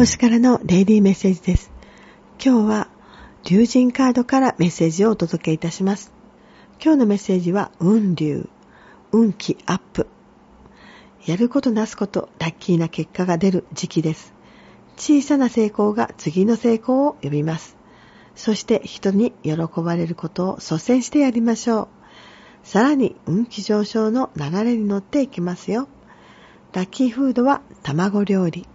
星からのデイリーメッセージです。今日は、竜神カードからメッセージをお届けいたします。今日のメッセージは、運流、運気アップ。やることなすこと、ラッキーな結果が出る時期です。小さな成功が次の成功を呼びます。そして人に喜ばれることを率先してやりましょう。さらに運気上昇の流れに乗っていきますよ。ラッキーフードは卵料理。